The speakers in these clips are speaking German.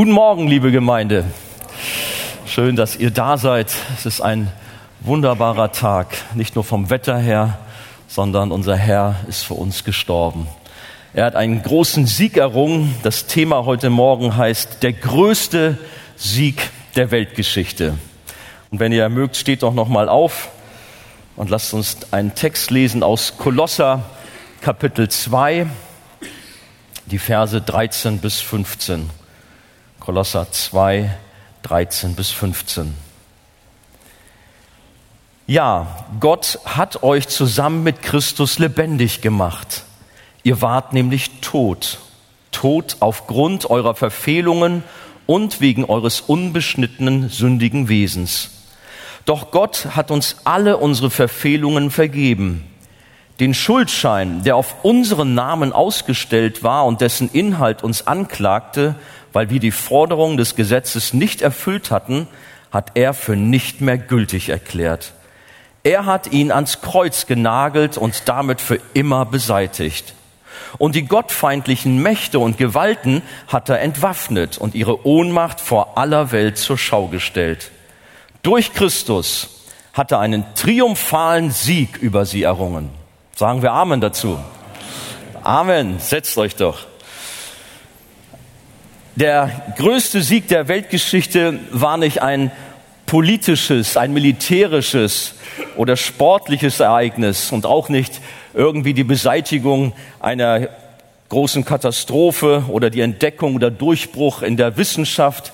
Guten Morgen, liebe Gemeinde. Schön, dass ihr da seid. Es ist ein wunderbarer Tag, nicht nur vom Wetter her, sondern unser Herr ist für uns gestorben. Er hat einen großen Sieg errungen. Das Thema heute Morgen heißt der größte Sieg der Weltgeschichte. Und wenn ihr mögt, steht doch noch mal auf und lasst uns einen Text lesen aus Kolosser Kapitel 2, die Verse 13 bis 15. Kolosser 2, 13 bis 15. Ja, Gott hat euch zusammen mit Christus lebendig gemacht. Ihr wart nämlich tot, tot aufgrund eurer Verfehlungen und wegen eures unbeschnittenen, sündigen Wesens. Doch Gott hat uns alle unsere Verfehlungen vergeben. Den Schuldschein, der auf unseren Namen ausgestellt war und dessen Inhalt uns anklagte, weil wir die Forderungen des Gesetzes nicht erfüllt hatten, hat er für nicht mehr gültig erklärt. Er hat ihn ans Kreuz genagelt und damit für immer beseitigt. Und die gottfeindlichen Mächte und Gewalten hat er entwaffnet und ihre Ohnmacht vor aller Welt zur Schau gestellt. Durch Christus hat er einen triumphalen Sieg über sie errungen. Sagen wir Amen dazu. Amen. Setzt euch doch. Der größte Sieg der Weltgeschichte war nicht ein politisches, ein militärisches oder sportliches Ereignis und auch nicht irgendwie die Beseitigung einer großen Katastrophe oder die Entdeckung oder Durchbruch in der Wissenschaft.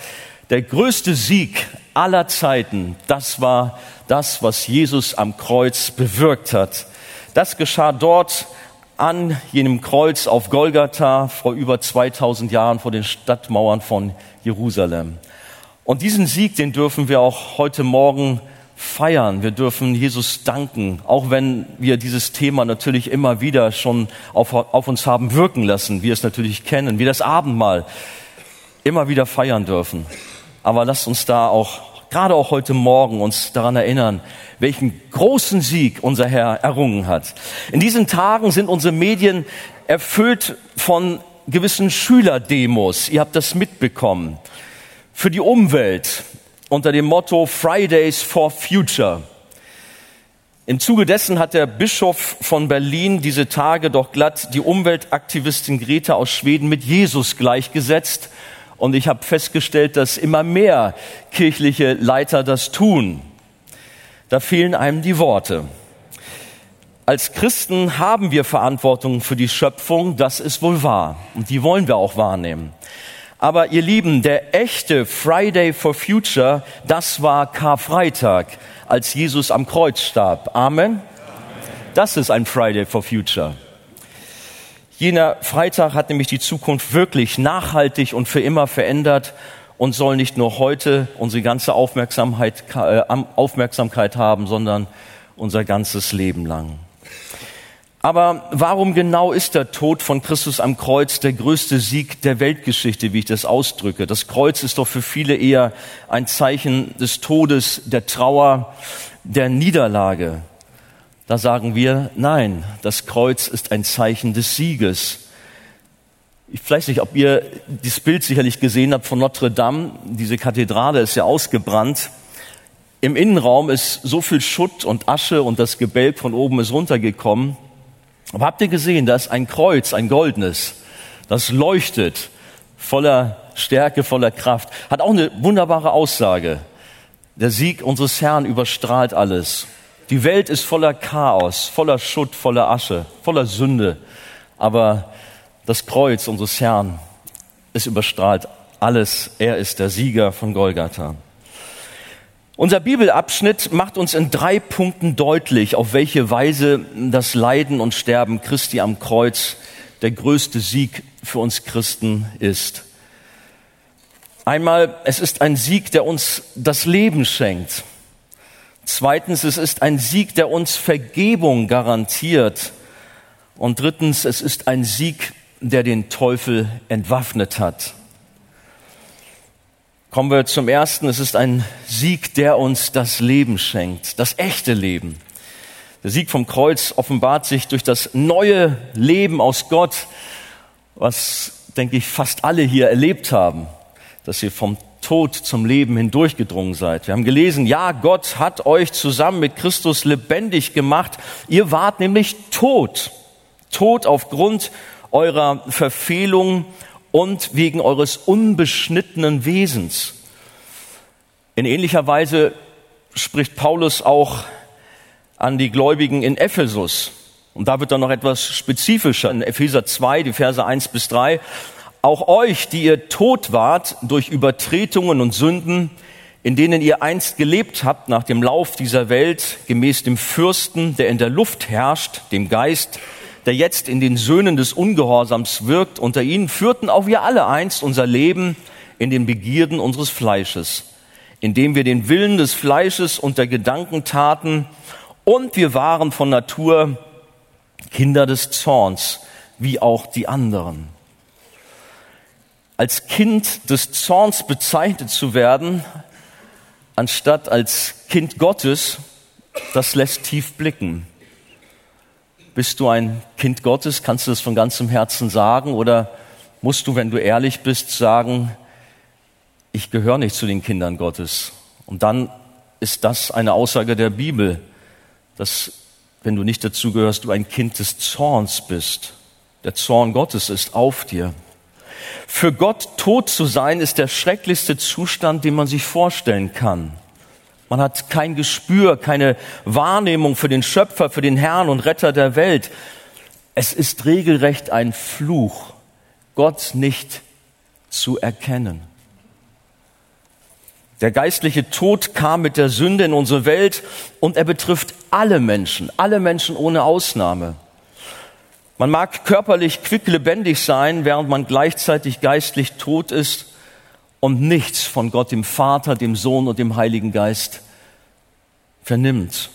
Der größte Sieg aller Zeiten, das war das, was Jesus am Kreuz bewirkt hat. Das geschah dort an jenem Kreuz auf Golgatha vor über 2000 Jahren vor den Stadtmauern von Jerusalem. Und diesen Sieg, den dürfen wir auch heute Morgen feiern. Wir dürfen Jesus danken, auch wenn wir dieses Thema natürlich immer wieder schon auf, auf uns haben wirken lassen, wir es natürlich kennen, wie das Abendmahl immer wieder feiern dürfen. Aber lasst uns da auch, gerade auch heute Morgen, uns daran erinnern, welchen großen Sieg unser Herr errungen hat. In diesen Tagen sind unsere Medien erfüllt von gewissen Schülerdemos. Ihr habt das mitbekommen. Für die Umwelt, unter dem Motto Fridays for Future. Im Zuge dessen hat der Bischof von Berlin diese Tage doch glatt die Umweltaktivistin Greta aus Schweden mit Jesus gleichgesetzt. Und ich habe festgestellt, dass immer mehr kirchliche Leiter das tun. Da fehlen einem die Worte. Als Christen haben wir Verantwortung für die Schöpfung, das ist wohl wahr. Und die wollen wir auch wahrnehmen. Aber ihr Lieben, der echte Friday for Future, das war Karfreitag, als Jesus am Kreuz starb. Amen. Das ist ein Friday for Future. Jener Freitag hat nämlich die Zukunft wirklich nachhaltig und für immer verändert und soll nicht nur heute unsere ganze Aufmerksamkeit, äh, Aufmerksamkeit haben, sondern unser ganzes Leben lang. Aber warum genau ist der Tod von Christus am Kreuz der größte Sieg der Weltgeschichte, wie ich das ausdrücke? Das Kreuz ist doch für viele eher ein Zeichen des Todes, der Trauer, der Niederlage. Da sagen wir, nein, das Kreuz ist ein Zeichen des Sieges. Ich weiß nicht, ob ihr das Bild sicherlich gesehen habt von Notre Dame. Diese Kathedrale ist ja ausgebrannt. Im Innenraum ist so viel Schutt und Asche und das Gebälk von oben ist runtergekommen. Aber habt ihr gesehen, da ist ein Kreuz, ein goldenes, das leuchtet voller Stärke, voller Kraft. Hat auch eine wunderbare Aussage. Der Sieg unseres Herrn überstrahlt alles. Die Welt ist voller Chaos, voller Schutt, voller Asche, voller Sünde. Aber das Kreuz unseres Herrn, es überstrahlt alles. Er ist der Sieger von Golgatha. Unser Bibelabschnitt macht uns in drei Punkten deutlich, auf welche Weise das Leiden und Sterben Christi am Kreuz der größte Sieg für uns Christen ist. Einmal, es ist ein Sieg, der uns das Leben schenkt. Zweitens, es ist ein Sieg, der uns Vergebung garantiert. Und drittens, es ist ein Sieg, der den Teufel entwaffnet hat. Kommen wir zum ersten. Es ist ein Sieg, der uns das Leben schenkt, das echte Leben. Der Sieg vom Kreuz offenbart sich durch das neue Leben aus Gott, was, denke ich, fast alle hier erlebt haben. dass ihr vom Tod zum Leben hindurchgedrungen seid. Wir haben gelesen, ja, Gott hat euch zusammen mit Christus lebendig gemacht. Ihr wart nämlich tot. Tot aufgrund eurer Verfehlung und wegen eures unbeschnittenen Wesens. In ähnlicher Weise spricht Paulus auch an die Gläubigen in Ephesus. Und da wird dann noch etwas spezifischer in Epheser 2, die Verse 1 bis 3. Auch euch, die ihr tot wart durch Übertretungen und Sünden, in denen ihr einst gelebt habt nach dem Lauf dieser Welt, gemäß dem Fürsten, der in der Luft herrscht, dem Geist, der jetzt in den Söhnen des Ungehorsams wirkt, unter ihnen führten auch wir alle einst unser Leben in den Begierden unseres Fleisches, indem wir den Willen des Fleisches unter Gedanken taten, und wir waren von Natur Kinder des Zorns, wie auch die anderen. Als Kind des Zorns bezeichnet zu werden, anstatt als Kind Gottes, das lässt tief blicken. Bist du ein Kind Gottes? Kannst du das von ganzem Herzen sagen? Oder musst du, wenn du ehrlich bist, sagen, ich gehöre nicht zu den Kindern Gottes? Und dann ist das eine Aussage der Bibel, dass wenn du nicht dazu gehörst, du ein Kind des Zorns bist. Der Zorn Gottes ist auf dir. Für Gott tot zu sein, ist der schrecklichste Zustand, den man sich vorstellen kann. Man hat kein Gespür, keine Wahrnehmung für den Schöpfer, für den Herrn und Retter der Welt. Es ist regelrecht ein Fluch, Gott nicht zu erkennen. Der geistliche Tod kam mit der Sünde in unsere Welt und er betrifft alle Menschen, alle Menschen ohne Ausnahme. Man mag körperlich quicklebendig sein, während man gleichzeitig geistlich tot ist und nichts von Gott, dem Vater, dem Sohn und dem Heiligen Geist vernimmt.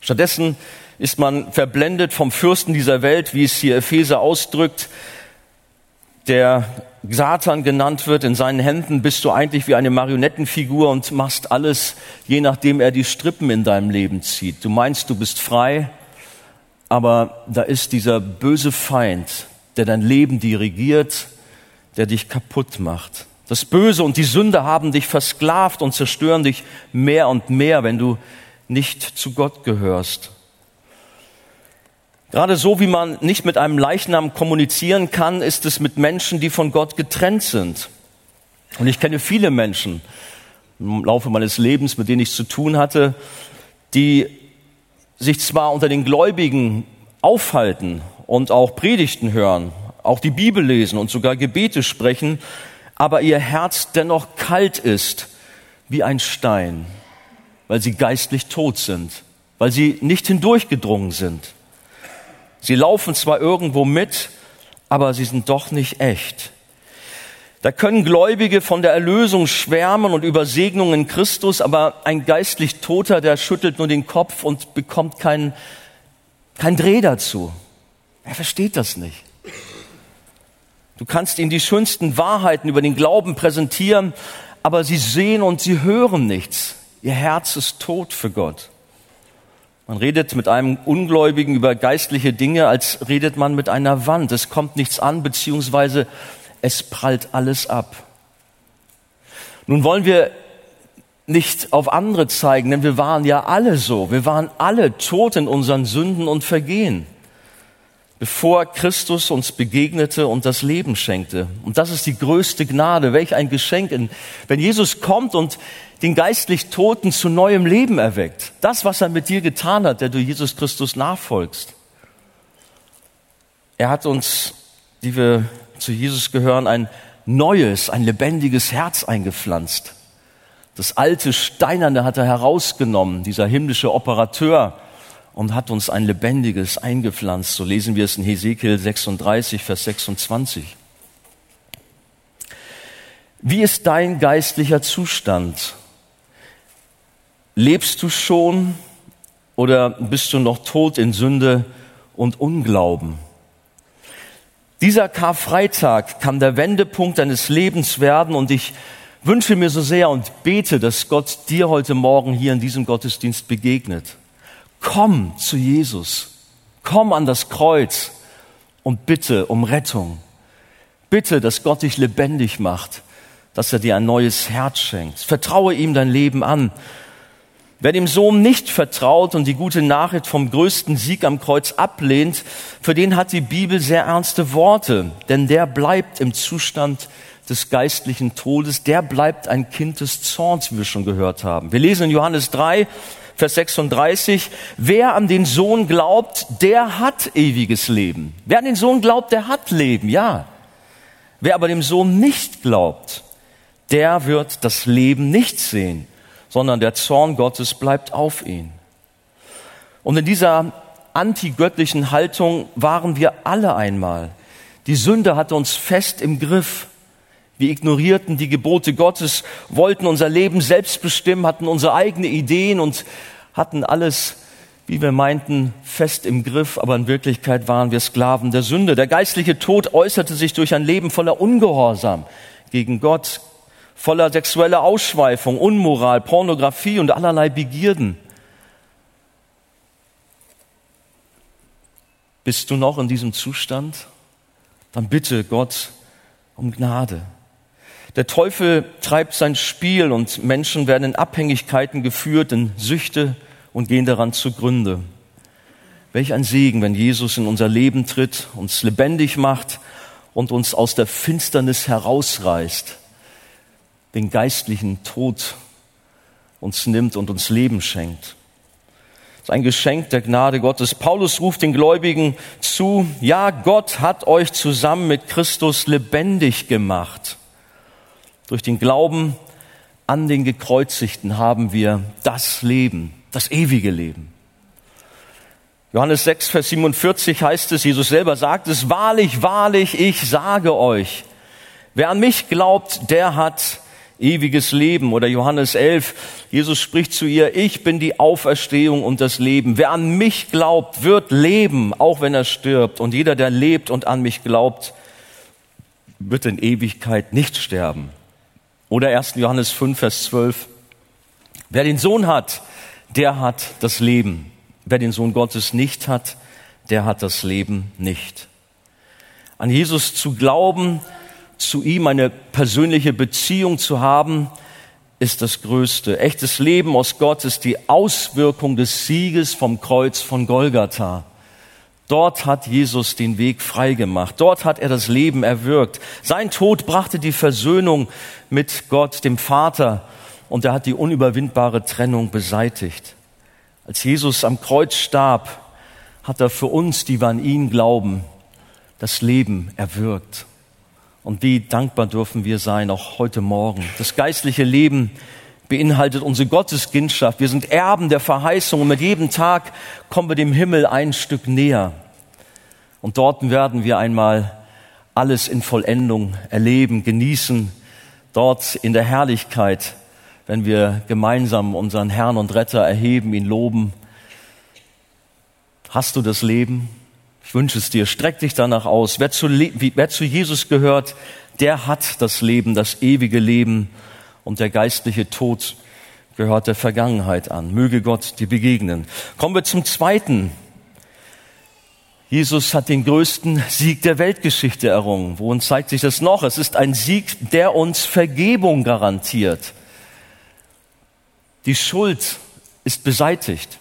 Stattdessen ist man verblendet vom Fürsten dieser Welt, wie es hier Epheser ausdrückt, der Satan genannt wird, in seinen Händen bist du eigentlich wie eine Marionettenfigur und machst alles, je nachdem er die Strippen in deinem Leben zieht. Du meinst, du bist frei, aber da ist dieser böse Feind, der dein Leben dirigiert, der dich kaputt macht. Das Böse und die Sünde haben dich versklavt und zerstören dich mehr und mehr, wenn du nicht zu Gott gehörst. Gerade so wie man nicht mit einem Leichnam kommunizieren kann, ist es mit Menschen, die von Gott getrennt sind. Und ich kenne viele Menschen im Laufe meines Lebens, mit denen ich zu tun hatte, die sich zwar unter den Gläubigen aufhalten und auch Predigten hören, auch die Bibel lesen und sogar Gebete sprechen, aber ihr Herz dennoch kalt ist wie ein Stein, weil sie geistlich tot sind, weil sie nicht hindurchgedrungen sind. Sie laufen zwar irgendwo mit, aber sie sind doch nicht echt. Da können Gläubige von der Erlösung schwärmen und über Segnungen Christus, aber ein geistlich Toter, der schüttelt nur den Kopf und bekommt keinen kein Dreh dazu. Er versteht das nicht. Du kannst ihm die schönsten Wahrheiten über den Glauben präsentieren, aber sie sehen und sie hören nichts. Ihr Herz ist tot für Gott. Man redet mit einem Ungläubigen über geistliche Dinge, als redet man mit einer Wand. Es kommt nichts an, beziehungsweise es prallt alles ab. Nun wollen wir nicht auf andere zeigen, denn wir waren ja alle so. Wir waren alle tot in unseren Sünden und Vergehen, bevor Christus uns begegnete und das Leben schenkte. Und das ist die größte Gnade. Welch ein Geschenk, wenn Jesus kommt und den geistlich Toten zu neuem Leben erweckt. Das, was er mit dir getan hat, der du Jesus Christus nachfolgst. Er hat uns, die wir zu Jesus gehören, ein neues, ein lebendiges Herz eingepflanzt. Das alte Steinerne hat er herausgenommen, dieser himmlische Operateur, und hat uns ein lebendiges eingepflanzt. So lesen wir es in Hesekiel 36, Vers 26. Wie ist dein geistlicher Zustand? Lebst du schon oder bist du noch tot in Sünde und Unglauben? Dieser Karfreitag kann der Wendepunkt deines Lebens werden und ich wünsche mir so sehr und bete, dass Gott dir heute Morgen hier in diesem Gottesdienst begegnet. Komm zu Jesus. Komm an das Kreuz und bitte um Rettung. Bitte, dass Gott dich lebendig macht, dass er dir ein neues Herz schenkt. Vertraue ihm dein Leben an. Wer dem Sohn nicht vertraut und die gute Nachricht vom größten Sieg am Kreuz ablehnt, für den hat die Bibel sehr ernste Worte, denn der bleibt im Zustand des geistlichen Todes, der bleibt ein Kind des Zorns, wie wir schon gehört haben. Wir lesen in Johannes 3, Vers 36, wer an den Sohn glaubt, der hat ewiges Leben. Wer an den Sohn glaubt, der hat Leben, ja. Wer aber dem Sohn nicht glaubt, der wird das Leben nicht sehen, sondern der Zorn Gottes bleibt auf ihn. Und in dieser antigöttlichen Haltung waren wir alle einmal. Die Sünde hatte uns fest im Griff. Wir ignorierten die Gebote Gottes, wollten unser Leben selbst bestimmen, hatten unsere eigenen Ideen und hatten alles, wie wir meinten, fest im Griff, aber in Wirklichkeit waren wir Sklaven der Sünde. Der geistliche Tod äußerte sich durch ein Leben voller Ungehorsam gegen Gott, voller sexueller Ausschweifung, Unmoral, Pornografie und allerlei Begierden. Bist du noch in diesem Zustand? Dann bitte Gott um Gnade. Der Teufel treibt sein Spiel und Menschen werden in Abhängigkeiten geführt, in Süchte und gehen daran zugrunde. Welch ein Segen, wenn Jesus in unser Leben tritt, uns lebendig macht und uns aus der Finsternis herausreißt, den geistlichen Tod uns nimmt und uns Leben schenkt. Das ist ein Geschenk der Gnade Gottes. Paulus ruft den Gläubigen zu, ja, Gott hat euch zusammen mit Christus lebendig gemacht. Durch den Glauben an den Gekreuzigten haben wir das Leben, das ewige Leben. Johannes 6, Vers 47 heißt es, Jesus selber sagt es, wahrlich, wahrlich, ich sage euch, wer an mich glaubt, der hat ewiges Leben. Oder Johannes 11, Jesus spricht zu ihr, ich bin die Auferstehung und das Leben. Wer an mich glaubt, wird leben, auch wenn er stirbt. Und jeder, der lebt und an mich glaubt, wird in Ewigkeit nicht sterben. Oder 1. Johannes 5, Vers 12. Wer den Sohn hat, der hat das Leben. Wer den Sohn Gottes nicht hat, der hat das Leben nicht. An Jesus zu glauben, zu ihm eine persönliche Beziehung zu haben, ist das Größte. Echtes Leben aus Gott ist die Auswirkung des Sieges vom Kreuz von Golgatha. Dort hat Jesus den Weg freigemacht. Dort hat er das Leben erwirkt. Sein Tod brachte die Versöhnung mit Gott, dem Vater, und er hat die unüberwindbare Trennung beseitigt. Als Jesus am Kreuz starb, hat er für uns, die wir an ihn glauben, das Leben erwirkt. Und wie dankbar dürfen wir sein, auch heute Morgen. Das geistliche Leben beinhaltet unsere Gotteskindschaft. Wir sind Erben der Verheißung und mit jedem Tag kommen wir dem Himmel ein Stück näher. Und dort werden wir einmal alles in Vollendung erleben, genießen, dort in der Herrlichkeit, wenn wir gemeinsam unseren Herrn und Retter erheben, ihn loben. Hast du das Leben? Ich wünsche es dir. Streck dich danach aus. Wer zu, wer zu Jesus gehört, der hat das Leben, das ewige Leben und der geistliche Tod gehört der Vergangenheit an. Möge Gott dir begegnen. Kommen wir zum zweiten. Jesus hat den größten Sieg der Weltgeschichte errungen. Worin zeigt sich das noch? Es ist ein Sieg, der uns Vergebung garantiert. Die Schuld ist beseitigt.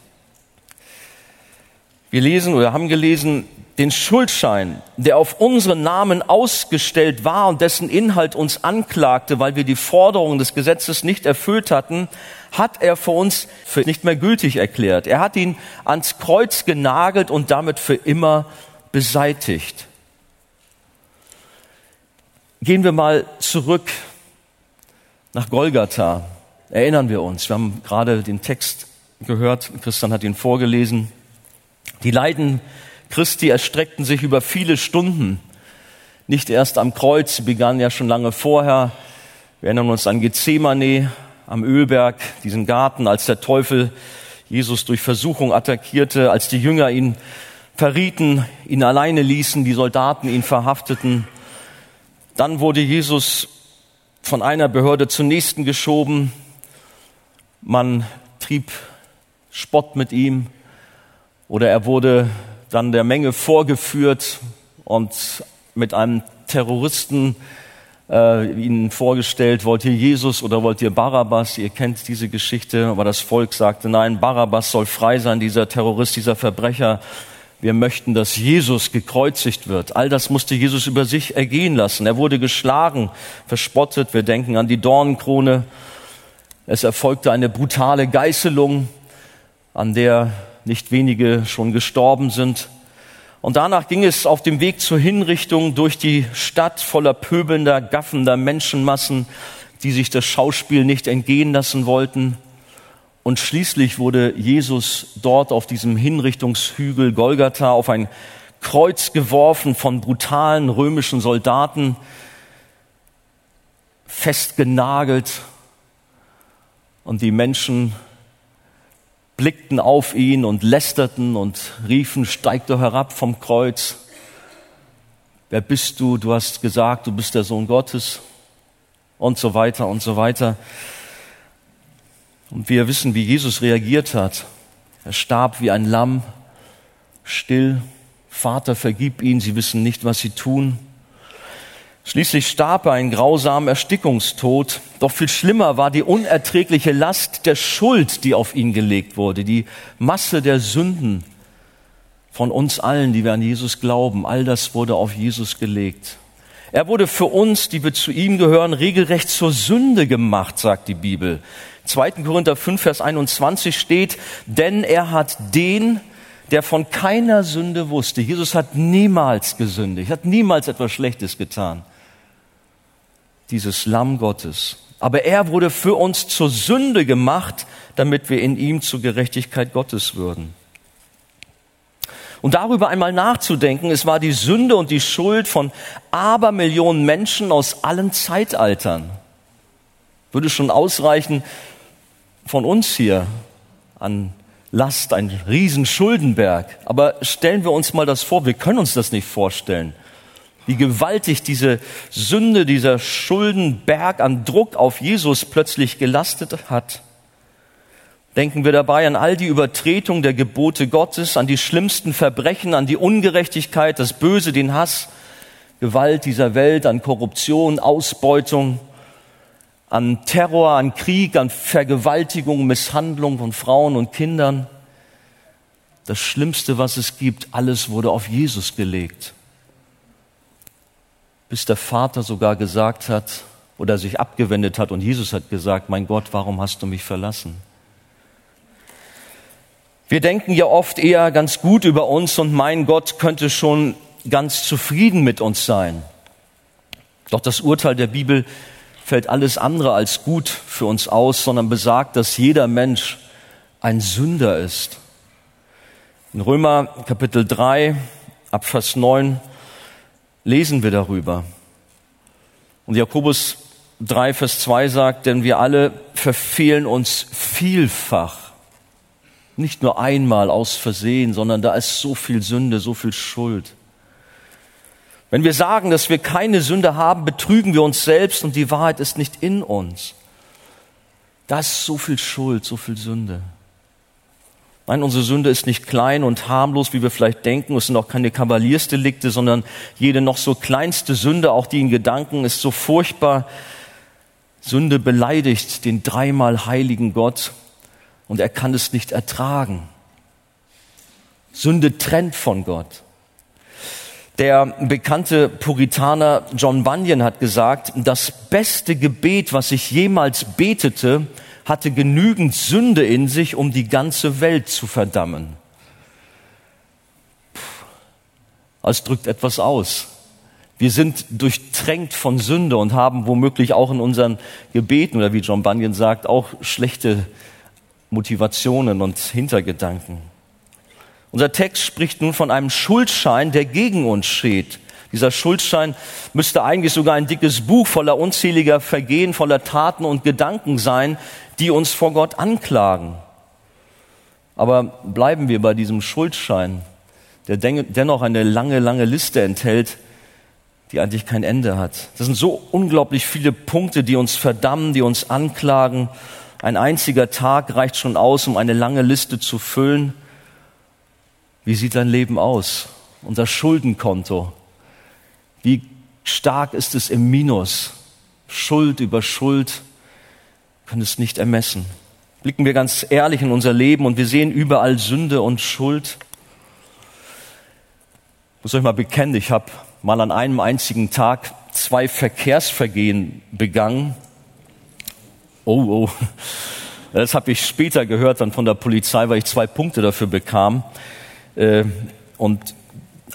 Wir lesen oder haben gelesen, den Schuldschein, der auf unseren Namen ausgestellt war und dessen Inhalt uns anklagte, weil wir die Forderungen des Gesetzes nicht erfüllt hatten, hat er für uns für nicht mehr gültig erklärt. Er hat ihn ans Kreuz genagelt und damit für immer beseitigt. Gehen wir mal zurück nach Golgatha. Erinnern wir uns. Wir haben gerade den Text gehört. Christian hat ihn vorgelesen. Die Leiden Christi erstreckten sich über viele Stunden. Nicht erst am Kreuz, sie begannen ja schon lange vorher. Wir erinnern uns an Gethsemane, am Ölberg, diesen Garten, als der Teufel Jesus durch Versuchung attackierte, als die Jünger ihn verrieten, ihn alleine ließen, die Soldaten ihn verhafteten. Dann wurde Jesus von einer Behörde zur nächsten geschoben. Man trieb Spott mit ihm oder er wurde dann der Menge vorgeführt und mit einem Terroristen äh, ihnen vorgestellt, wollt ihr Jesus oder wollt ihr Barabbas? Ihr kennt diese Geschichte, aber das Volk sagte, nein, Barabbas soll frei sein, dieser Terrorist, dieser Verbrecher. Wir möchten, dass Jesus gekreuzigt wird. All das musste Jesus über sich ergehen lassen. Er wurde geschlagen, verspottet. Wir denken an die Dornenkrone. Es erfolgte eine brutale Geißelung, an der nicht wenige schon gestorben sind. Und danach ging es auf dem Weg zur Hinrichtung durch die Stadt voller pöbelnder, gaffender Menschenmassen, die sich das Schauspiel nicht entgehen lassen wollten. Und schließlich wurde Jesus dort auf diesem Hinrichtungshügel Golgatha auf ein Kreuz geworfen von brutalen römischen Soldaten, festgenagelt. Und die Menschen blickten auf ihn und lästerten und riefen, steig doch herab vom Kreuz. Wer bist du? Du hast gesagt, du bist der Sohn Gottes und so weiter und so weiter. Und wir wissen, wie Jesus reagiert hat. Er starb wie ein Lamm, still. Vater, vergib ihn, sie wissen nicht, was sie tun. Schließlich starb er einen grausamen Erstickungstod. Doch viel schlimmer war die unerträgliche Last der Schuld, die auf ihn gelegt wurde, die Masse der Sünden von uns allen, die wir an Jesus glauben. All das wurde auf Jesus gelegt. Er wurde für uns, die wir zu ihm gehören, regelrecht zur Sünde gemacht, sagt die Bibel. 2. Korinther 5, Vers 21 steht, denn er hat den, der von keiner Sünde wusste. Jesus hat niemals gesündigt, hat niemals etwas Schlechtes getan dieses Lamm Gottes. Aber er wurde für uns zur Sünde gemacht, damit wir in ihm zur Gerechtigkeit Gottes würden. Und darüber einmal nachzudenken, es war die Sünde und die Schuld von Abermillionen Menschen aus allen Zeitaltern. Würde schon ausreichen von uns hier an Last, ein Riesenschuldenberg. Aber stellen wir uns mal das vor, wir können uns das nicht vorstellen wie gewaltig diese Sünde, dieser Schuldenberg an Druck auf Jesus plötzlich gelastet hat. Denken wir dabei an all die Übertretung der Gebote Gottes, an die schlimmsten Verbrechen, an die Ungerechtigkeit, das Böse, den Hass, Gewalt dieser Welt, an Korruption, Ausbeutung, an Terror, an Krieg, an Vergewaltigung, Misshandlung von Frauen und Kindern. Das Schlimmste, was es gibt, alles wurde auf Jesus gelegt bis der Vater sogar gesagt hat oder sich abgewendet hat und Jesus hat gesagt, mein Gott, warum hast du mich verlassen? Wir denken ja oft eher ganz gut über uns und mein Gott könnte schon ganz zufrieden mit uns sein. Doch das Urteil der Bibel fällt alles andere als gut für uns aus, sondern besagt, dass jeder Mensch ein Sünder ist. In Römer Kapitel 3 ab Vers 9 lesen wir darüber. Und Jakobus 3, Vers 2 sagt, denn wir alle verfehlen uns vielfach. Nicht nur einmal aus Versehen, sondern da ist so viel Sünde, so viel Schuld. Wenn wir sagen, dass wir keine Sünde haben, betrügen wir uns selbst und die Wahrheit ist nicht in uns. Da ist so viel Schuld, so viel Sünde. Nein, unsere Sünde ist nicht klein und harmlos, wie wir vielleicht denken. Es sind auch keine Kavaliersdelikte, sondern jede noch so kleinste Sünde, auch die in Gedanken, ist so furchtbar. Sünde beleidigt den dreimal heiligen Gott und er kann es nicht ertragen. Sünde trennt von Gott. Der bekannte Puritaner John Bunyan hat gesagt, das beste Gebet, was ich jemals betete, hatte genügend Sünde in sich, um die ganze Welt zu verdammen. Es drückt etwas aus. Wir sind durchtränkt von Sünde und haben womöglich auch in unseren Gebeten oder wie John Bunyan sagt, auch schlechte Motivationen und Hintergedanken. Unser Text spricht nun von einem Schuldschein, der gegen uns steht. Dieser Schuldschein müsste eigentlich sogar ein dickes Buch voller unzähliger Vergehen, voller Taten und Gedanken sein, die uns vor Gott anklagen. Aber bleiben wir bei diesem Schuldschein, der dennoch eine lange, lange Liste enthält, die eigentlich kein Ende hat. Das sind so unglaublich viele Punkte, die uns verdammen, die uns anklagen. Ein einziger Tag reicht schon aus, um eine lange Liste zu füllen. Wie sieht dein Leben aus? Unser Schuldenkonto. Wie stark ist es im Minus? Schuld über Schuld, können es nicht ermessen. Blicken wir ganz ehrlich in unser Leben und wir sehen überall Sünde und Schuld. Ich muss euch mal bekennen, ich habe mal an einem einzigen Tag zwei Verkehrsvergehen begangen. Oh, oh. Das habe ich später gehört dann von der Polizei, weil ich zwei Punkte dafür bekam. Äh, und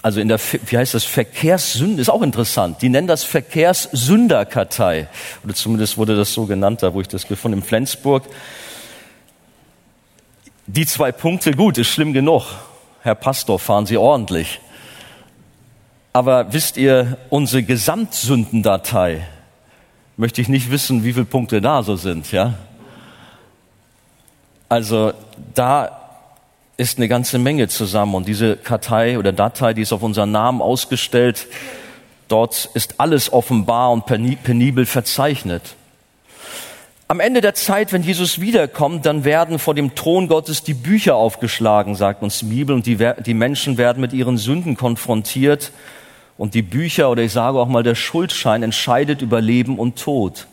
also in der, wie heißt das, Verkehrssünde, ist auch interessant. Die nennen das Verkehrssünderkartei. Oder zumindest wurde das so genannt, da wo ich das gefunden, in Flensburg. Die zwei Punkte, gut, ist schlimm genug. Herr Pastor, fahren Sie ordentlich. Aber wisst ihr, unsere Gesamtsündendatei, möchte ich nicht wissen, wie viele Punkte da so sind, ja? Also da ist eine ganze Menge zusammen und diese Kartei oder Datei, die ist auf unseren Namen ausgestellt. Dort ist alles offenbar und penibel verzeichnet. Am Ende der Zeit, wenn Jesus wiederkommt, dann werden vor dem Thron Gottes die Bücher aufgeschlagen, sagt uns die Bibel, und die, die Menschen werden mit ihren Sünden konfrontiert. Und die Bücher oder ich sage auch mal der Schuldschein entscheidet über Leben und Tod.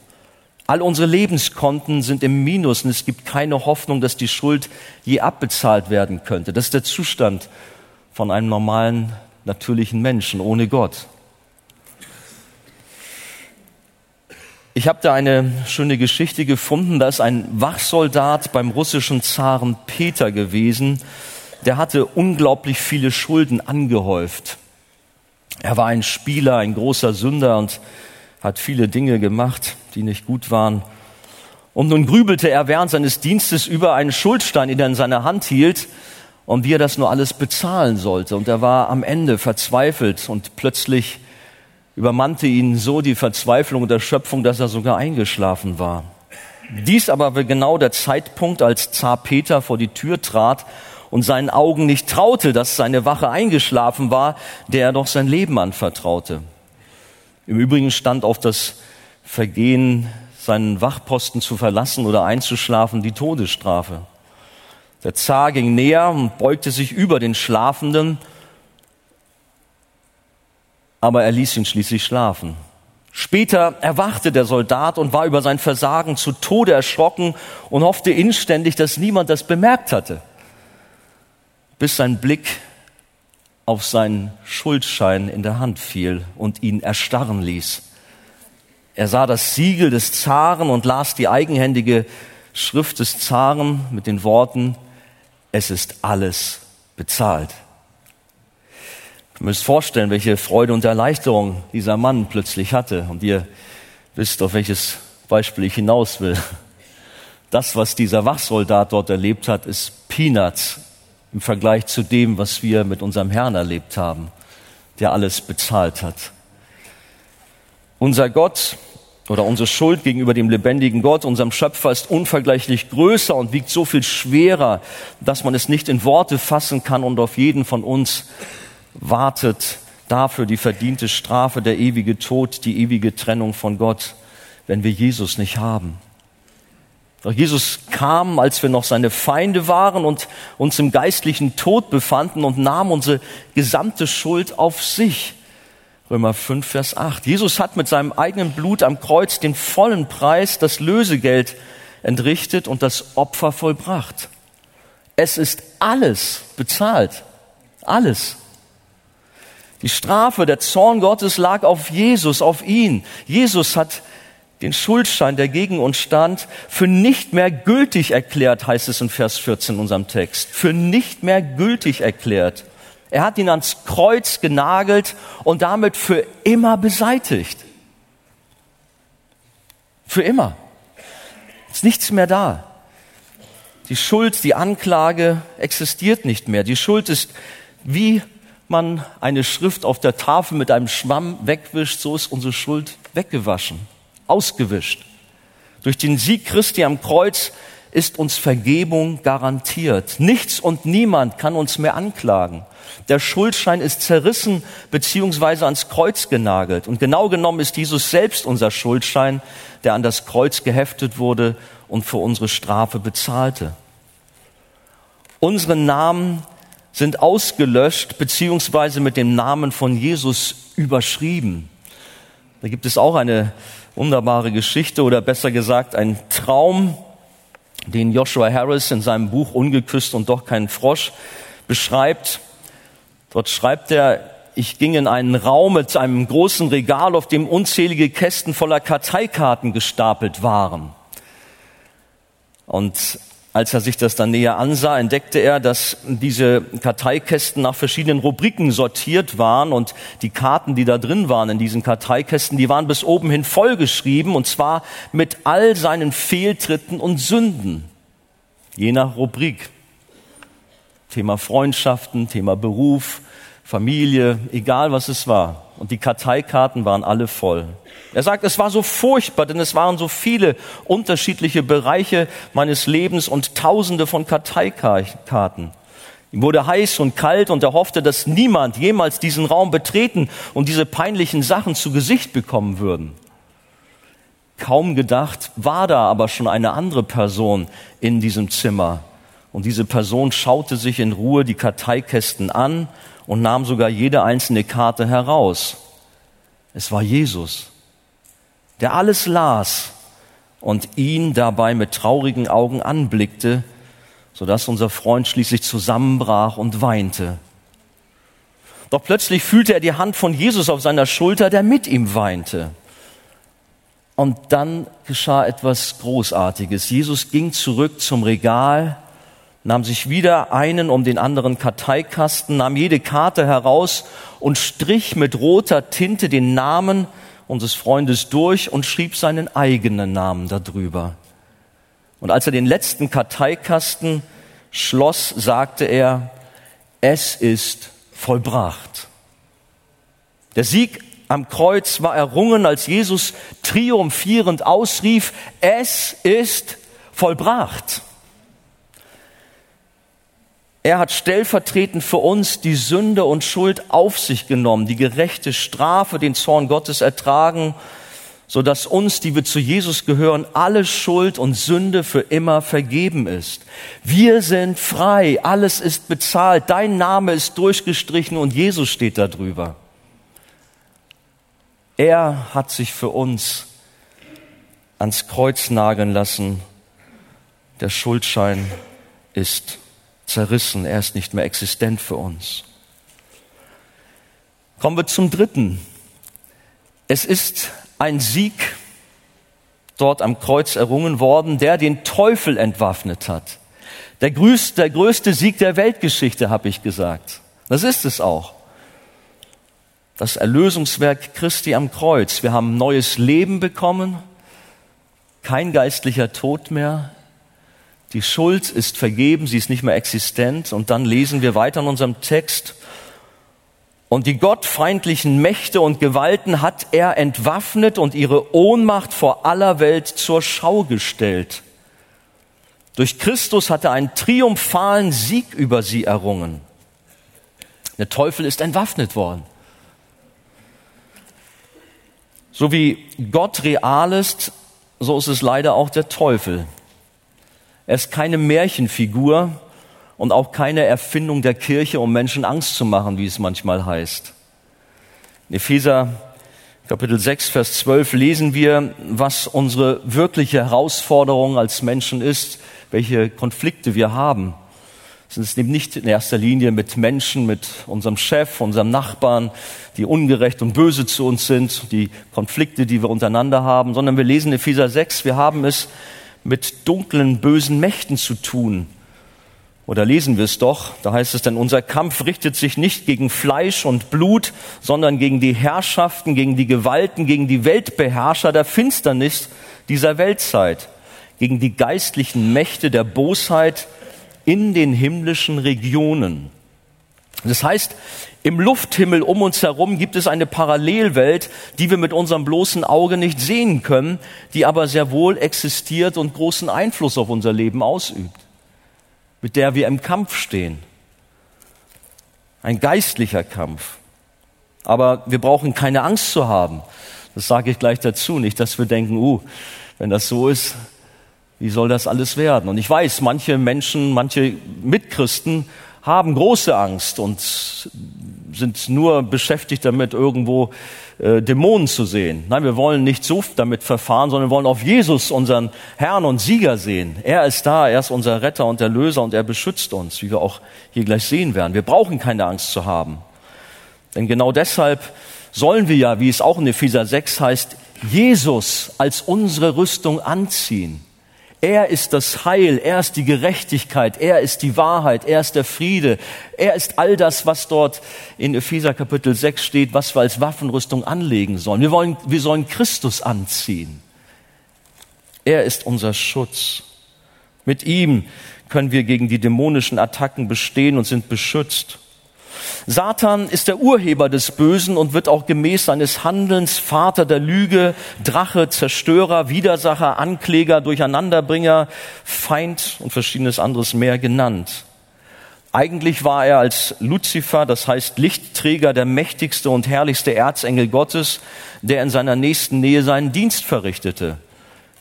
All unsere Lebenskonten sind im Minus und es gibt keine Hoffnung, dass die Schuld je abbezahlt werden könnte. Das ist der Zustand von einem normalen, natürlichen Menschen ohne Gott. Ich habe da eine schöne Geschichte gefunden. Da ist ein Wachsoldat beim russischen Zaren Peter gewesen. Der hatte unglaublich viele Schulden angehäuft. Er war ein Spieler, ein großer Sünder und hat viele Dinge gemacht, die nicht gut waren. Und nun grübelte er während seines Dienstes über einen Schuldstein, den er in seiner Hand hielt, und wie er das nur alles bezahlen sollte. Und er war am Ende verzweifelt und plötzlich übermannte ihn so die Verzweiflung und Erschöpfung, dass er sogar eingeschlafen war. Dies aber war genau der Zeitpunkt, als Zar Peter vor die Tür trat und seinen Augen nicht traute, dass seine Wache eingeschlafen war, der er doch sein Leben anvertraute. Im Übrigen stand auf das Vergehen, seinen Wachposten zu verlassen oder einzuschlafen, die Todesstrafe. Der Zar ging näher und beugte sich über den Schlafenden, aber er ließ ihn schließlich schlafen. Später erwachte der Soldat und war über sein Versagen zu Tode erschrocken und hoffte inständig, dass niemand das bemerkt hatte, bis sein Blick auf seinen Schuldschein in der Hand fiel und ihn erstarren ließ. Er sah das Siegel des Zaren und las die eigenhändige Schrift des Zaren mit den Worten, es ist alles bezahlt. Ihr müsst vorstellen, welche Freude und Erleichterung dieser Mann plötzlich hatte. Und ihr wisst, auf welches Beispiel ich hinaus will. Das, was dieser Wachsoldat dort erlebt hat, ist Peanuts im Vergleich zu dem, was wir mit unserem Herrn erlebt haben, der alles bezahlt hat. Unser Gott oder unsere Schuld gegenüber dem lebendigen Gott, unserem Schöpfer, ist unvergleichlich größer und wiegt so viel schwerer, dass man es nicht in Worte fassen kann und auf jeden von uns wartet dafür die verdiente Strafe, der ewige Tod, die ewige Trennung von Gott, wenn wir Jesus nicht haben. Doch Jesus kam, als wir noch seine Feinde waren und uns im geistlichen Tod befanden und nahm unsere gesamte Schuld auf sich. Römer 5, Vers 8. Jesus hat mit seinem eigenen Blut am Kreuz den vollen Preis, das Lösegeld entrichtet und das Opfer vollbracht. Es ist alles bezahlt. Alles. Die Strafe, der Zorn Gottes lag auf Jesus, auf ihn. Jesus hat den Schuldschein, der gegen uns stand, für nicht mehr gültig erklärt, heißt es in Vers 14 in unserem Text. Für nicht mehr gültig erklärt. Er hat ihn ans Kreuz genagelt und damit für immer beseitigt. Für immer. Ist nichts mehr da. Die Schuld, die Anklage existiert nicht mehr. Die Schuld ist, wie man eine Schrift auf der Tafel mit einem Schwamm wegwischt, so ist unsere Schuld weggewaschen ausgewischt. Durch den Sieg Christi am Kreuz ist uns Vergebung garantiert. Nichts und niemand kann uns mehr anklagen. Der Schuldschein ist zerrissen beziehungsweise ans Kreuz genagelt. Und genau genommen ist Jesus selbst unser Schuldschein, der an das Kreuz geheftet wurde und für unsere Strafe bezahlte. Unsere Namen sind ausgelöscht beziehungsweise mit dem Namen von Jesus überschrieben. Da gibt es auch eine wunderbare Geschichte oder besser gesagt ein Traum, den Joshua Harris in seinem Buch Ungeküsst und doch kein Frosch beschreibt. Dort schreibt er, ich ging in einen Raum mit einem großen Regal, auf dem unzählige Kästen voller Karteikarten gestapelt waren. Und als er sich das dann näher ansah, entdeckte er, dass diese Karteikästen nach verschiedenen Rubriken sortiert waren und die Karten, die da drin waren in diesen Karteikästen, die waren bis oben hin vollgeschrieben und zwar mit all seinen Fehltritten und Sünden. Je nach Rubrik. Thema Freundschaften, Thema Beruf, Familie, egal was es war. Und die Karteikarten waren alle voll. Er sagt, es war so furchtbar, denn es waren so viele unterschiedliche Bereiche meines Lebens und tausende von Karteikarten. Ihm wurde heiß und kalt und er hoffte, dass niemand jemals diesen Raum betreten und diese peinlichen Sachen zu Gesicht bekommen würden. Kaum gedacht war da aber schon eine andere Person in diesem Zimmer. Und diese Person schaute sich in Ruhe die Karteikästen an und nahm sogar jede einzelne Karte heraus. Es war Jesus, der alles las und ihn dabei mit traurigen Augen anblickte, sodass unser Freund schließlich zusammenbrach und weinte. Doch plötzlich fühlte er die Hand von Jesus auf seiner Schulter, der mit ihm weinte. Und dann geschah etwas Großartiges. Jesus ging zurück zum Regal, nahm sich wieder einen um den anderen Karteikasten, nahm jede Karte heraus und strich mit roter Tinte den Namen unseres Freundes durch und schrieb seinen eigenen Namen darüber. Und als er den letzten Karteikasten schloss, sagte er, es ist vollbracht. Der Sieg am Kreuz war errungen, als Jesus triumphierend ausrief, es ist vollbracht. Er hat stellvertretend für uns die Sünde und Schuld auf sich genommen, die gerechte Strafe, den Zorn Gottes ertragen, so dass uns, die wir zu Jesus gehören, alle Schuld und Sünde für immer vergeben ist. Wir sind frei, alles ist bezahlt, dein Name ist durchgestrichen und Jesus steht da drüber. Er hat sich für uns ans Kreuz nageln lassen. Der Schuldschein ist zerrissen, er ist nicht mehr existent für uns. Kommen wir zum dritten. Es ist ein Sieg dort am Kreuz errungen worden, der den Teufel entwaffnet hat. Der größte, der größte Sieg der Weltgeschichte, habe ich gesagt. Das ist es auch. Das Erlösungswerk Christi am Kreuz. Wir haben neues Leben bekommen, kein geistlicher Tod mehr, die Schuld ist vergeben, sie ist nicht mehr existent. Und dann lesen wir weiter in unserem Text. Und die gottfeindlichen Mächte und Gewalten hat er entwaffnet und ihre Ohnmacht vor aller Welt zur Schau gestellt. Durch Christus hat er einen triumphalen Sieg über sie errungen. Der Teufel ist entwaffnet worden. So wie Gott real ist, so ist es leider auch der Teufel. Er ist keine Märchenfigur und auch keine Erfindung der Kirche, um Menschen Angst zu machen, wie es manchmal heißt. In Epheser Kapitel 6, Vers 12 lesen wir, was unsere wirkliche Herausforderung als Menschen ist, welche Konflikte wir haben. Es ist eben nicht in erster Linie mit Menschen, mit unserem Chef, unserem Nachbarn, die ungerecht und böse zu uns sind, die Konflikte, die wir untereinander haben, sondern wir lesen Epheser 6, wir haben es mit dunklen, bösen Mächten zu tun. Oder lesen wir es doch, da heißt es dann, unser Kampf richtet sich nicht gegen Fleisch und Blut, sondern gegen die Herrschaften, gegen die Gewalten, gegen die Weltbeherrscher der Finsternis dieser Weltzeit, gegen die geistlichen Mächte der Bosheit in den himmlischen Regionen. Das heißt, im Lufthimmel um uns herum gibt es eine Parallelwelt, die wir mit unserem bloßen Auge nicht sehen können, die aber sehr wohl existiert und großen Einfluss auf unser Leben ausübt, mit der wir im Kampf stehen. Ein geistlicher Kampf. Aber wir brauchen keine Angst zu haben. Das sage ich gleich dazu, nicht, dass wir denken, uh, wenn das so ist, wie soll das alles werden? Und ich weiß, manche Menschen, manche Mitchristen haben große Angst und sind nur beschäftigt damit, irgendwo äh, Dämonen zu sehen. Nein, wir wollen nicht so damit verfahren, sondern wir wollen auf Jesus, unseren Herrn und Sieger sehen. Er ist da, er ist unser Retter und Erlöser und er beschützt uns, wie wir auch hier gleich sehen werden. Wir brauchen keine Angst zu haben. Denn genau deshalb sollen wir ja, wie es auch in Epheser 6 heißt, Jesus als unsere Rüstung anziehen. Er ist das Heil, er ist die Gerechtigkeit, er ist die Wahrheit, er ist der Friede, er ist all das, was dort in Epheser Kapitel 6 steht, was wir als Waffenrüstung anlegen sollen. Wir, wollen, wir sollen Christus anziehen. Er ist unser Schutz. Mit ihm können wir gegen die dämonischen Attacken bestehen und sind beschützt. Satan ist der Urheber des Bösen und wird auch gemäß seines Handelns Vater der Lüge, Drache, Zerstörer, Widersacher, Ankläger, Durcheinanderbringer, Feind und verschiedenes anderes mehr genannt. Eigentlich war er als Luzifer, das heißt Lichtträger, der mächtigste und herrlichste Erzengel Gottes, der in seiner nächsten Nähe seinen Dienst verrichtete,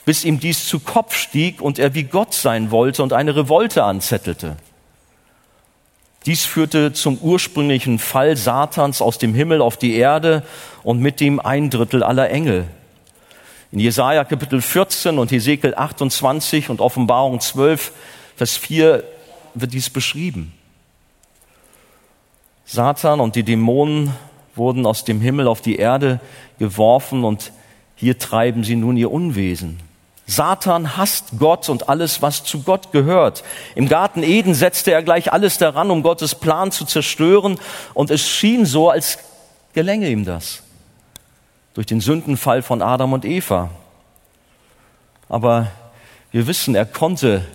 bis ihm dies zu Kopf stieg und er wie Gott sein wollte und eine Revolte anzettelte. Dies führte zum ursprünglichen Fall Satans aus dem Himmel auf die Erde und mit dem ein Drittel aller Engel. In Jesaja Kapitel 14 und Hesekiel 28 und Offenbarung 12, Vers 4 wird dies beschrieben. Satan und die Dämonen wurden aus dem Himmel auf die Erde geworfen und hier treiben sie nun ihr Unwesen. Satan hasst Gott und alles, was zu Gott gehört. Im Garten Eden setzte er gleich alles daran, um Gottes Plan zu zerstören, und es schien so, als gelänge ihm das. Durch den Sündenfall von Adam und Eva. Aber wir wissen, er konnte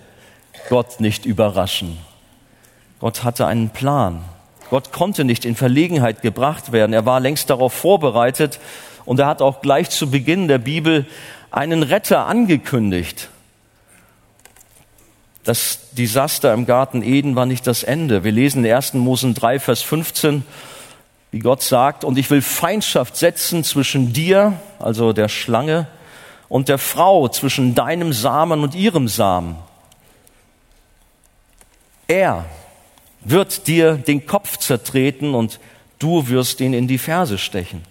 Gott nicht überraschen. Gott hatte einen Plan. Gott konnte nicht in Verlegenheit gebracht werden. Er war längst darauf vorbereitet und er hat auch gleich zu Beginn der Bibel einen Retter angekündigt. Das Desaster im Garten Eden war nicht das Ende. Wir lesen in 1. Mose 3, Vers 15, wie Gott sagt, und ich will Feindschaft setzen zwischen dir, also der Schlange, und der Frau, zwischen deinem Samen und ihrem Samen. Er wird dir den Kopf zertreten und du wirst ihn in die Ferse stechen.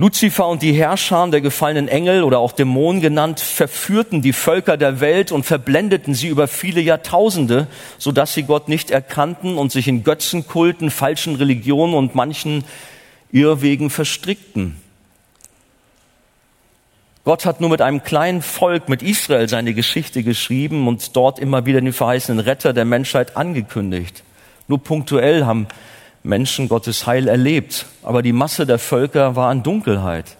Luzifer und die Herrscher der gefallenen Engel oder auch Dämonen genannt, verführten die Völker der Welt und verblendeten sie über viele Jahrtausende, sodass sie Gott nicht erkannten und sich in Götzenkulten, falschen Religionen und manchen Irrwegen verstrickten. Gott hat nur mit einem kleinen Volk, mit Israel, seine Geschichte geschrieben und dort immer wieder den verheißenen Retter der Menschheit angekündigt. Nur punktuell haben Menschen Gottes Heil erlebt, aber die Masse der Völker war in Dunkelheit.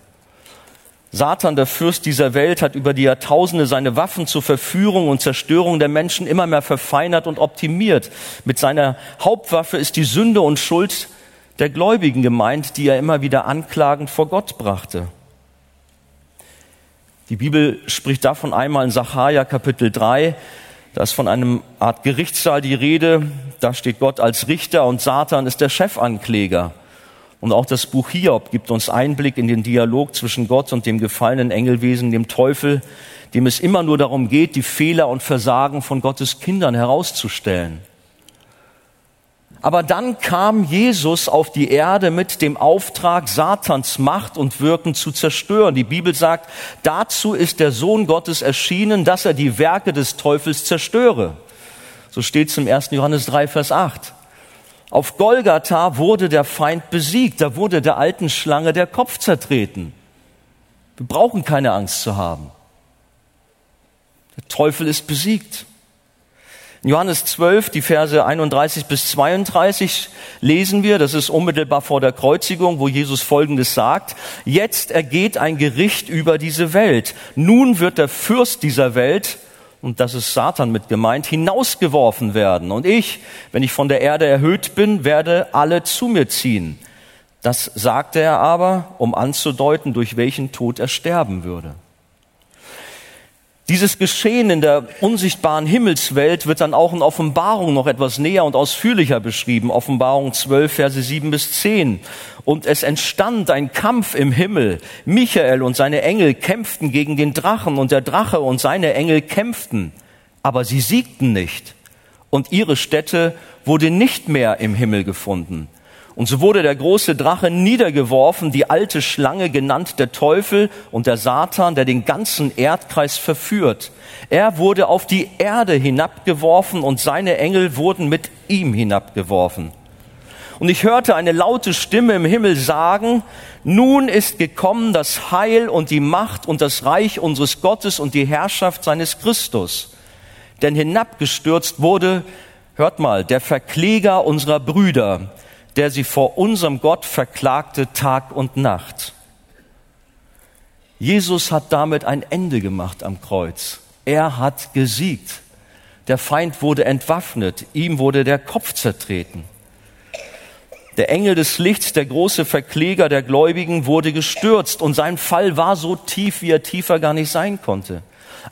Satan, der Fürst dieser Welt, hat über die Jahrtausende seine Waffen zur Verführung und Zerstörung der Menschen immer mehr verfeinert und optimiert. Mit seiner Hauptwaffe ist die Sünde und Schuld der Gläubigen gemeint, die er immer wieder anklagend vor Gott brachte. Die Bibel spricht davon einmal in Sacharja Kapitel 3, da ist von einem Art Gerichtssaal die Rede. Da steht Gott als Richter und Satan ist der Chefankläger. Und auch das Buch Hiob gibt uns Einblick in den Dialog zwischen Gott und dem gefallenen Engelwesen, dem Teufel, dem es immer nur darum geht, die Fehler und Versagen von Gottes Kindern herauszustellen. Aber dann kam Jesus auf die Erde mit dem Auftrag, Satans Macht und Wirken zu zerstören. Die Bibel sagt, dazu ist der Sohn Gottes erschienen, dass er die Werke des Teufels zerstöre. So steht es im 1. Johannes 3, Vers 8. Auf Golgatha wurde der Feind besiegt, da wurde der alten Schlange der Kopf zertreten. Wir brauchen keine Angst zu haben. Der Teufel ist besiegt. In Johannes 12, die Verse 31 bis 32 lesen wir, das ist unmittelbar vor der Kreuzigung, wo Jesus Folgendes sagt. Jetzt ergeht ein Gericht über diese Welt. Nun wird der Fürst dieser Welt, und das ist Satan mit gemeint, hinausgeworfen werden. Und ich, wenn ich von der Erde erhöht bin, werde alle zu mir ziehen. Das sagte er aber, um anzudeuten, durch welchen Tod er sterben würde. Dieses Geschehen in der unsichtbaren Himmelswelt wird dann auch in Offenbarung noch etwas näher und ausführlicher beschrieben. Offenbarung 12, Verse 7 bis 10. Und es entstand ein Kampf im Himmel. Michael und seine Engel kämpften gegen den Drachen und der Drache und seine Engel kämpften. Aber sie siegten nicht. und ihre Stätte wurde nicht mehr im Himmel gefunden. Und so wurde der große Drache niedergeworfen, die alte Schlange genannt der Teufel und der Satan, der den ganzen Erdkreis verführt. Er wurde auf die Erde hinabgeworfen und seine Engel wurden mit ihm hinabgeworfen. Und ich hörte eine laute Stimme im Himmel sagen, nun ist gekommen das Heil und die Macht und das Reich unseres Gottes und die Herrschaft seines Christus. Denn hinabgestürzt wurde, hört mal, der Verkläger unserer Brüder, der sie vor unserem Gott verklagte Tag und Nacht. Jesus hat damit ein Ende gemacht am Kreuz. Er hat gesiegt. Der Feind wurde entwaffnet, ihm wurde der Kopf zertreten. Der Engel des Lichts, der große Verkläger der Gläubigen, wurde gestürzt und sein Fall war so tief, wie er tiefer gar nicht sein konnte.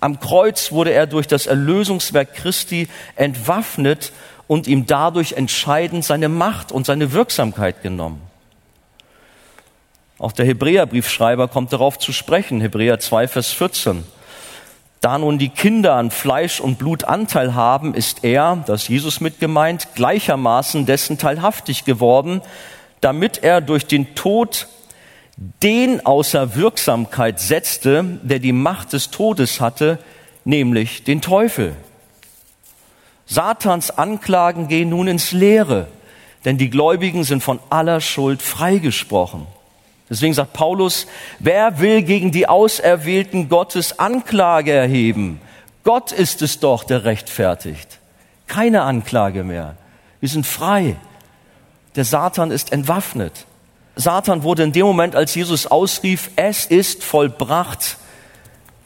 Am Kreuz wurde er durch das Erlösungswerk Christi entwaffnet und ihm dadurch entscheidend seine Macht und seine Wirksamkeit genommen. Auch der Hebräerbriefschreiber kommt darauf zu sprechen, Hebräer 2, Vers 14. Da nun die Kinder an Fleisch und Blut Anteil haben, ist er, das Jesus mitgemeint, gleichermaßen dessen teilhaftig geworden, damit er durch den Tod den außer Wirksamkeit setzte, der die Macht des Todes hatte, nämlich den Teufel. Satans Anklagen gehen nun ins Leere, denn die Gläubigen sind von aller Schuld freigesprochen. Deswegen sagt Paulus, wer will gegen die Auserwählten Gottes Anklage erheben? Gott ist es doch, der rechtfertigt. Keine Anklage mehr. Wir sind frei. Der Satan ist entwaffnet. Satan wurde in dem Moment, als Jesus ausrief, es ist vollbracht,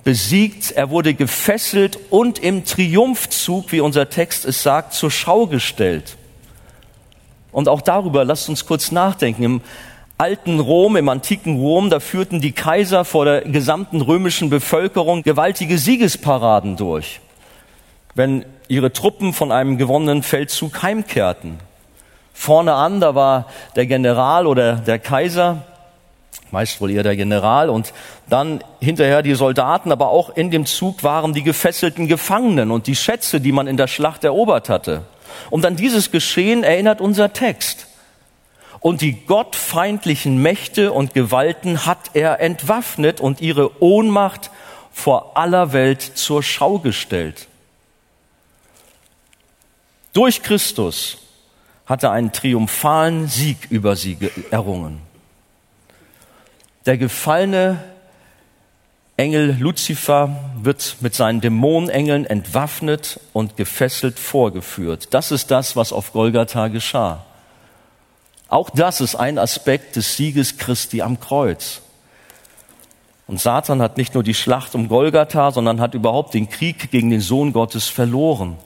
besiegt, er wurde gefesselt und im Triumphzug, wie unser Text es sagt, zur Schau gestellt. Und auch darüber lasst uns kurz nachdenken. Im alten Rom, im antiken Rom, da führten die Kaiser vor der gesamten römischen Bevölkerung gewaltige Siegesparaden durch, wenn ihre Truppen von einem gewonnenen Feldzug heimkehrten. Vorne an, da war der General oder der Kaiser, meist wohl eher der General und dann hinterher die Soldaten, aber auch in dem Zug waren die gefesselten Gefangenen und die Schätze, die man in der Schlacht erobert hatte. Und an dieses Geschehen erinnert unser Text. Und die gottfeindlichen Mächte und Gewalten hat er entwaffnet und ihre Ohnmacht vor aller Welt zur Schau gestellt. Durch Christus hat er einen triumphalen Sieg über sie errungen. Der gefallene Engel Luzifer wird mit seinen Dämonenengeln entwaffnet und gefesselt vorgeführt. Das ist das, was auf Golgatha geschah. Auch das ist ein Aspekt des Sieges Christi am Kreuz. Und Satan hat nicht nur die Schlacht um Golgatha, sondern hat überhaupt den Krieg gegen den Sohn Gottes verloren.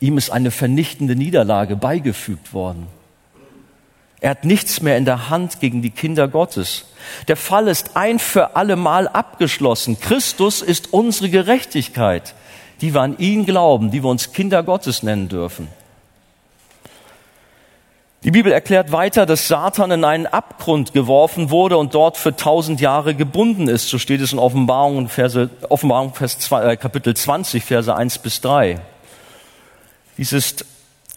Ihm ist eine vernichtende Niederlage beigefügt worden. Er hat nichts mehr in der Hand gegen die Kinder Gottes. Der Fall ist ein für alle Mal abgeschlossen. Christus ist unsere Gerechtigkeit, die wir an ihn glauben, die wir uns Kinder Gottes nennen dürfen. Die Bibel erklärt weiter, dass Satan in einen Abgrund geworfen wurde und dort für tausend Jahre gebunden ist. So steht es in Offenbarung, Verse, Offenbarung Vers 2, äh, Kapitel 20, Verse 1 bis 3. Dies ist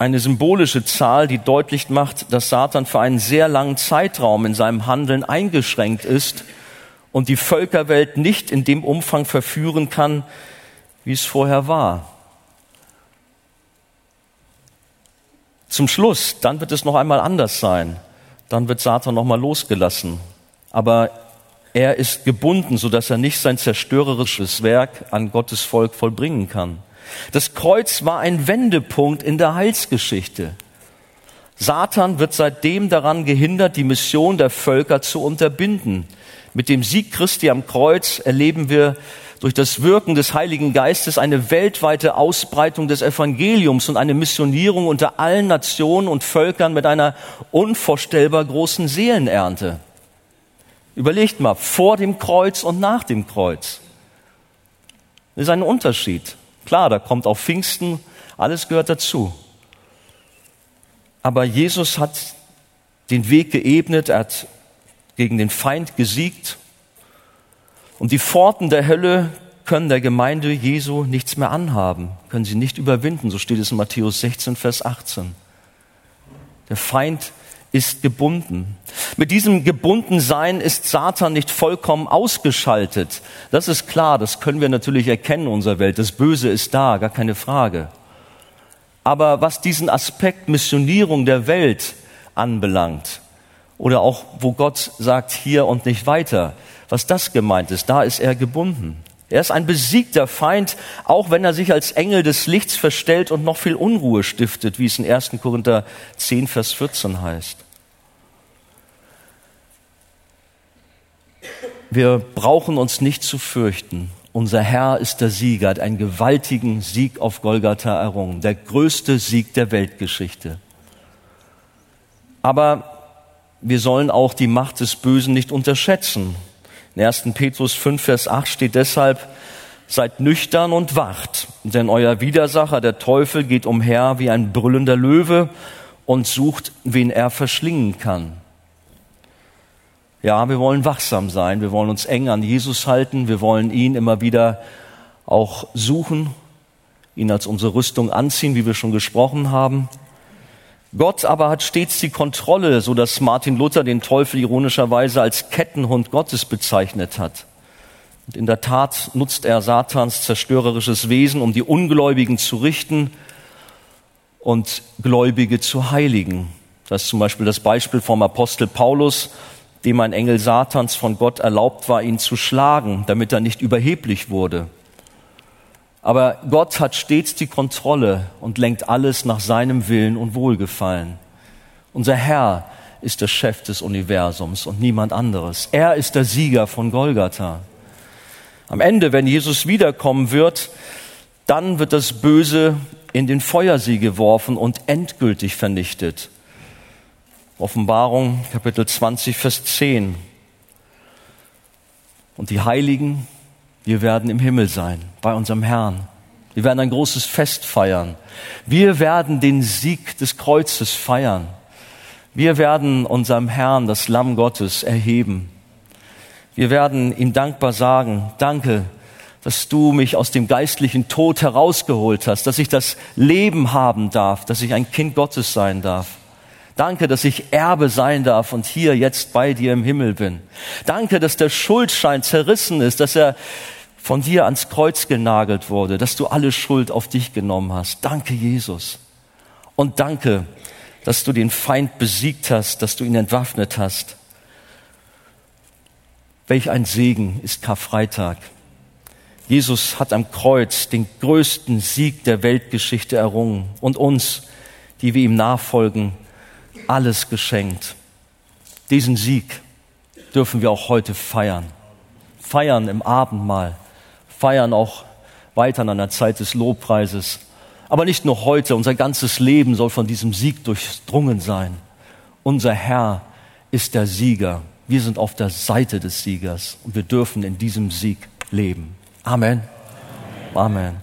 eine symbolische Zahl, die deutlich macht, dass Satan für einen sehr langen Zeitraum in seinem Handeln eingeschränkt ist und die Völkerwelt nicht in dem Umfang verführen kann, wie es vorher war. Zum Schluss, dann wird es noch einmal anders sein. Dann wird Satan noch mal losgelassen. Aber er ist gebunden, sodass er nicht sein zerstörerisches Werk an Gottes Volk vollbringen kann. Das Kreuz war ein Wendepunkt in der Heilsgeschichte. Satan wird seitdem daran gehindert, die Mission der Völker zu unterbinden. Mit dem Sieg Christi am Kreuz erleben wir durch das Wirken des Heiligen Geistes eine weltweite Ausbreitung des Evangeliums und eine Missionierung unter allen Nationen und Völkern mit einer unvorstellbar großen Seelenernte. Überlegt mal, vor dem Kreuz und nach dem Kreuz. Das ist ein Unterschied. Klar, da kommt auch Pfingsten, alles gehört dazu. Aber Jesus hat den Weg geebnet, er hat gegen den Feind gesiegt und die Pforten der Hölle können der Gemeinde Jesu nichts mehr anhaben, können sie nicht überwinden. So steht es in Matthäus 16, Vers 18. Der Feind ist gebunden. Mit diesem Gebundensein ist Satan nicht vollkommen ausgeschaltet. Das ist klar, das können wir natürlich erkennen in unserer Welt. Das Böse ist da, gar keine Frage. Aber was diesen Aspekt Missionierung der Welt anbelangt, oder auch wo Gott sagt hier und nicht weiter, was das gemeint ist, da ist er gebunden. Er ist ein besiegter Feind, auch wenn er sich als Engel des Lichts verstellt und noch viel Unruhe stiftet, wie es in 1. Korinther 10, Vers 14 heißt. Wir brauchen uns nicht zu fürchten. Unser Herr ist der Sieger, hat einen gewaltigen Sieg auf Golgatha errungen, der größte Sieg der Weltgeschichte. Aber wir sollen auch die Macht des Bösen nicht unterschätzen. In 1. Petrus 5, Vers 8 steht deshalb, seid nüchtern und wacht, denn euer Widersacher, der Teufel, geht umher wie ein brüllender Löwe und sucht, wen er verschlingen kann. Ja, wir wollen wachsam sein, wir wollen uns eng an Jesus halten, wir wollen ihn immer wieder auch suchen, ihn als unsere Rüstung anziehen, wie wir schon gesprochen haben. Gott aber hat stets die Kontrolle, so dass Martin Luther den Teufel ironischerweise als Kettenhund Gottes bezeichnet hat. Und in der Tat nutzt er Satans zerstörerisches Wesen, um die Ungläubigen zu richten und Gläubige zu heiligen. Das ist zum Beispiel das Beispiel vom Apostel Paulus, dem ein Engel Satans von Gott erlaubt war, ihn zu schlagen, damit er nicht überheblich wurde. Aber Gott hat stets die Kontrolle und lenkt alles nach seinem Willen und Wohlgefallen. Unser Herr ist der Chef des Universums und niemand anderes. Er ist der Sieger von Golgatha. Am Ende, wenn Jesus wiederkommen wird, dann wird das Böse in den Feuersee geworfen und endgültig vernichtet. Offenbarung Kapitel 20, Vers 10. Und die Heiligen wir werden im Himmel sein, bei unserem Herrn. Wir werden ein großes Fest feiern. Wir werden den Sieg des Kreuzes feiern. Wir werden unserem Herrn, das Lamm Gottes, erheben. Wir werden ihm dankbar sagen, danke, dass du mich aus dem geistlichen Tod herausgeholt hast, dass ich das Leben haben darf, dass ich ein Kind Gottes sein darf. Danke, dass ich Erbe sein darf und hier jetzt bei dir im Himmel bin. Danke, dass der Schuldschein zerrissen ist, dass er von dir ans Kreuz genagelt wurde, dass du alle Schuld auf dich genommen hast. Danke, Jesus. Und danke, dass du den Feind besiegt hast, dass du ihn entwaffnet hast. Welch ein Segen ist Karfreitag. Jesus hat am Kreuz den größten Sieg der Weltgeschichte errungen und uns, die wir ihm nachfolgen, alles geschenkt. Diesen Sieg dürfen wir auch heute feiern. Feiern im Abendmahl, feiern auch weiter in einer Zeit des Lobpreises. Aber nicht nur heute, unser ganzes Leben soll von diesem Sieg durchdrungen sein. Unser Herr ist der Sieger. Wir sind auf der Seite des Siegers und wir dürfen in diesem Sieg leben. Amen. Amen.